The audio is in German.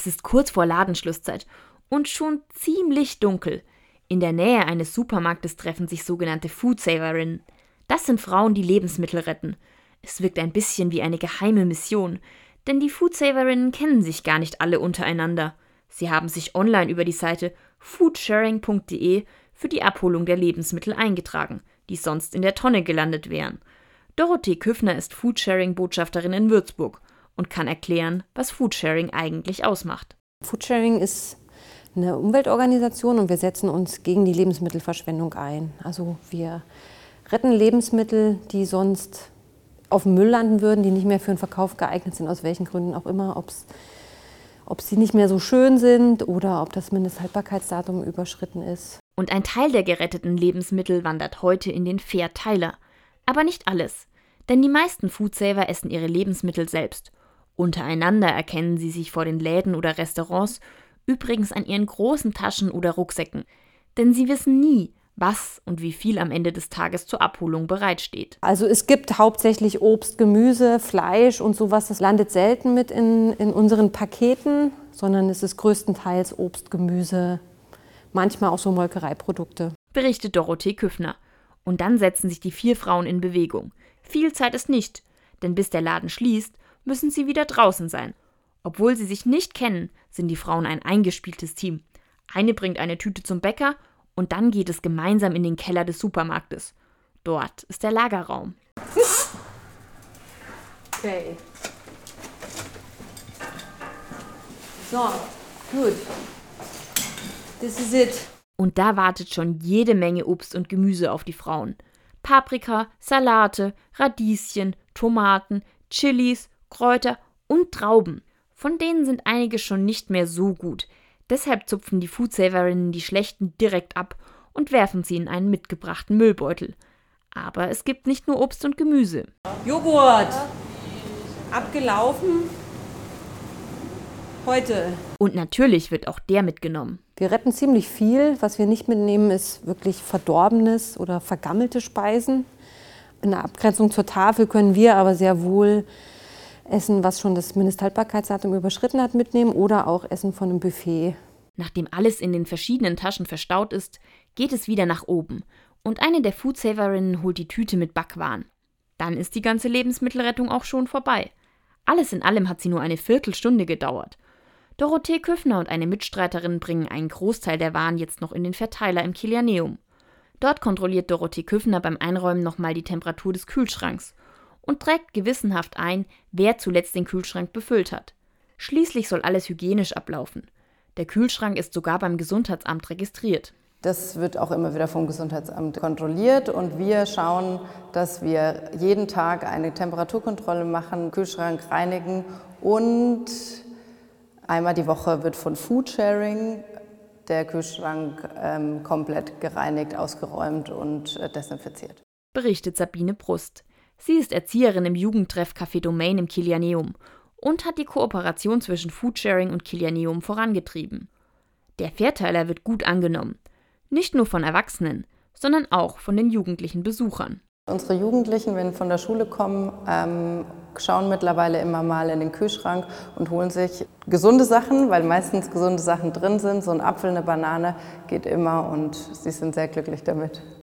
Es ist kurz vor Ladenschlusszeit und schon ziemlich dunkel. In der Nähe eines Supermarktes treffen sich sogenannte Foodsaverinnen. Das sind Frauen, die Lebensmittel retten. Es wirkt ein bisschen wie eine geheime Mission, denn die Foodsaverinnen kennen sich gar nicht alle untereinander. Sie haben sich online über die Seite foodsharing.de für die Abholung der Lebensmittel eingetragen, die sonst in der Tonne gelandet wären. Dorothee Küffner ist Foodsharing-Botschafterin in Würzburg und kann erklären, was Foodsharing eigentlich ausmacht. Foodsharing ist eine Umweltorganisation und wir setzen uns gegen die Lebensmittelverschwendung ein. Also wir retten Lebensmittel, die sonst auf dem Müll landen würden, die nicht mehr für den Verkauf geeignet sind, aus welchen Gründen auch immer, ob's, ob sie nicht mehr so schön sind oder ob das Mindesthaltbarkeitsdatum überschritten ist. Und ein Teil der geretteten Lebensmittel wandert heute in den Fairteiler. Aber nicht alles. Denn die meisten Foodsaver essen ihre Lebensmittel selbst. Untereinander erkennen sie sich vor den Läden oder Restaurants, übrigens an ihren großen Taschen oder Rucksäcken. Denn sie wissen nie, was und wie viel am Ende des Tages zur Abholung bereitsteht. Also es gibt hauptsächlich Obst, Gemüse, Fleisch und sowas. Das landet selten mit in, in unseren Paketen, sondern es ist größtenteils Obst, Gemüse, manchmal auch so Molkereiprodukte. Berichtet Dorothee Küffner. Und dann setzen sich die vier Frauen in Bewegung. Viel Zeit ist nicht, denn bis der Laden schließt, müssen sie wieder draußen sein. Obwohl sie sich nicht kennen, sind die Frauen ein eingespieltes Team. Eine bringt eine Tüte zum Bäcker und dann geht es gemeinsam in den Keller des Supermarktes. Dort ist der Lagerraum. Okay. So, gut. This is it. Und da wartet schon jede Menge Obst und Gemüse auf die Frauen. Paprika, Salate, Radieschen, Tomaten, Chilis, Kräuter und Trauben. Von denen sind einige schon nicht mehr so gut. Deshalb zupfen die Foodsaverinnen die schlechten direkt ab und werfen sie in einen mitgebrachten Müllbeutel. Aber es gibt nicht nur Obst und Gemüse. Joghurt. Abgelaufen. Heute. Und natürlich wird auch der mitgenommen. Wir retten ziemlich viel. Was wir nicht mitnehmen, ist wirklich verdorbenes oder vergammelte Speisen. In der Abgrenzung zur Tafel können wir aber sehr wohl Essen, was schon das Mindesthaltbarkeitsdatum überschritten hat, mitnehmen oder auch Essen von einem Buffet. Nachdem alles in den verschiedenen Taschen verstaut ist, geht es wieder nach oben und eine der Foodsaverinnen holt die Tüte mit Backwaren. Dann ist die ganze Lebensmittelrettung auch schon vorbei. Alles in allem hat sie nur eine Viertelstunde gedauert. Dorothee Küffner und eine Mitstreiterin bringen einen Großteil der Waren jetzt noch in den Verteiler im Kilianeum. Dort kontrolliert Dorothee Küffner beim Einräumen nochmal die Temperatur des Kühlschranks und trägt gewissenhaft ein, wer zuletzt den Kühlschrank befüllt hat. Schließlich soll alles hygienisch ablaufen. Der Kühlschrank ist sogar beim Gesundheitsamt registriert. Das wird auch immer wieder vom Gesundheitsamt kontrolliert und wir schauen, dass wir jeden Tag eine Temperaturkontrolle machen, Kühlschrank reinigen und einmal die Woche wird von Foodsharing der Kühlschrank ähm, komplett gereinigt, ausgeräumt und äh, desinfiziert. Berichtet Sabine Brust. Sie ist Erzieherin im Jugendtreff Café Domain im Kilianeum und hat die Kooperation zwischen Foodsharing und Kilianeum vorangetrieben. Der Fairteiler wird gut angenommen. Nicht nur von Erwachsenen, sondern auch von den jugendlichen Besuchern. Unsere Jugendlichen, wenn von der Schule kommen, ähm, schauen mittlerweile immer mal in den Kühlschrank und holen sich gesunde Sachen, weil meistens gesunde Sachen drin sind. So ein Apfel, eine Banane geht immer und sie sind sehr glücklich damit.